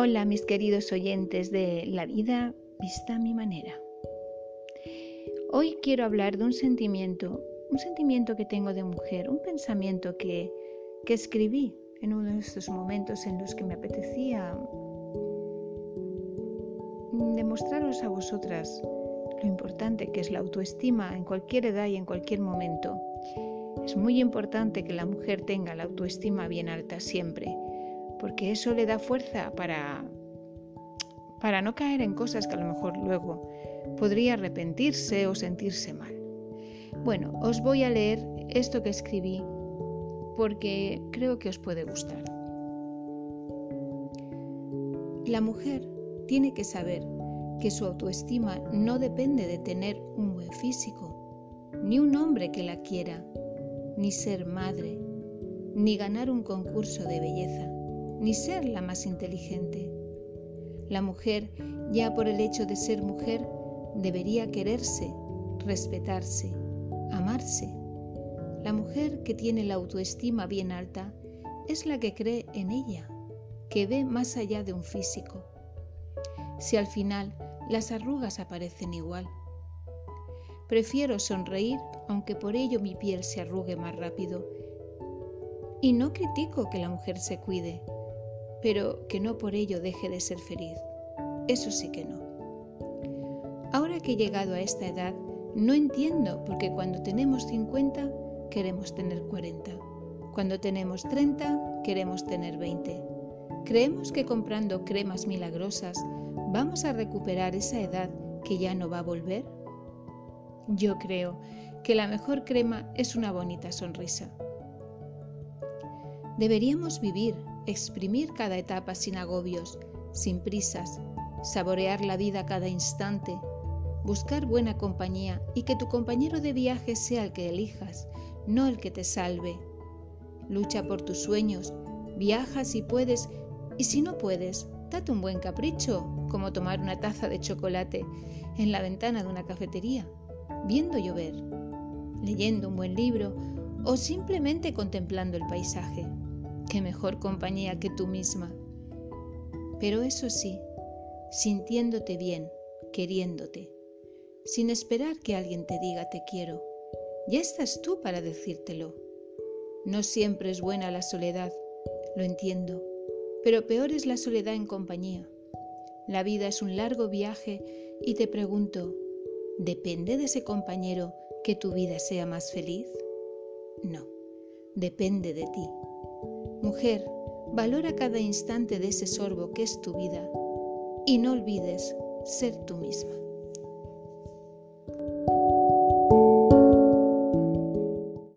Hola mis queridos oyentes de La vida vista a mi manera. Hoy quiero hablar de un sentimiento, un sentimiento que tengo de mujer, un pensamiento que, que escribí en uno de estos momentos en los que me apetecía demostraros a vosotras lo importante que es la autoestima en cualquier edad y en cualquier momento. Es muy importante que la mujer tenga la autoestima bien alta siempre porque eso le da fuerza para, para no caer en cosas que a lo mejor luego podría arrepentirse o sentirse mal. Bueno, os voy a leer esto que escribí porque creo que os puede gustar. La mujer tiene que saber que su autoestima no depende de tener un buen físico, ni un hombre que la quiera, ni ser madre, ni ganar un concurso de belleza ni ser la más inteligente. La mujer, ya por el hecho de ser mujer, debería quererse, respetarse, amarse. La mujer que tiene la autoestima bien alta es la que cree en ella, que ve más allá de un físico. Si al final las arrugas aparecen igual. Prefiero sonreír aunque por ello mi piel se arrugue más rápido. Y no critico que la mujer se cuide, pero que no por ello deje de ser feliz. Eso sí que no. Ahora que he llegado a esta edad, no entiendo por qué cuando tenemos 50 queremos tener 40. Cuando tenemos 30 queremos tener 20. Creemos que comprando cremas milagrosas vamos a recuperar esa edad que ya no va a volver. Yo creo que la mejor crema es una bonita sonrisa. Deberíamos vivir exprimir cada etapa sin agobios, sin prisas, saborear la vida cada instante, buscar buena compañía y que tu compañero de viaje sea el que elijas, no el que te salve. Lucha por tus sueños, viaja si puedes y si no puedes, date un buen capricho, como tomar una taza de chocolate en la ventana de una cafetería, viendo llover, leyendo un buen libro o simplemente contemplando el paisaje qué mejor compañía que tú misma. Pero eso sí, sintiéndote bien, queriéndote, sin esperar que alguien te diga te quiero. Ya estás tú para decírtelo. No siempre es buena la soledad, lo entiendo, pero peor es la soledad en compañía. La vida es un largo viaje y te pregunto, ¿depende de ese compañero que tu vida sea más feliz? No, depende de ti. Mujer, valora cada instante de ese sorbo que es tu vida y no olvides ser tú misma.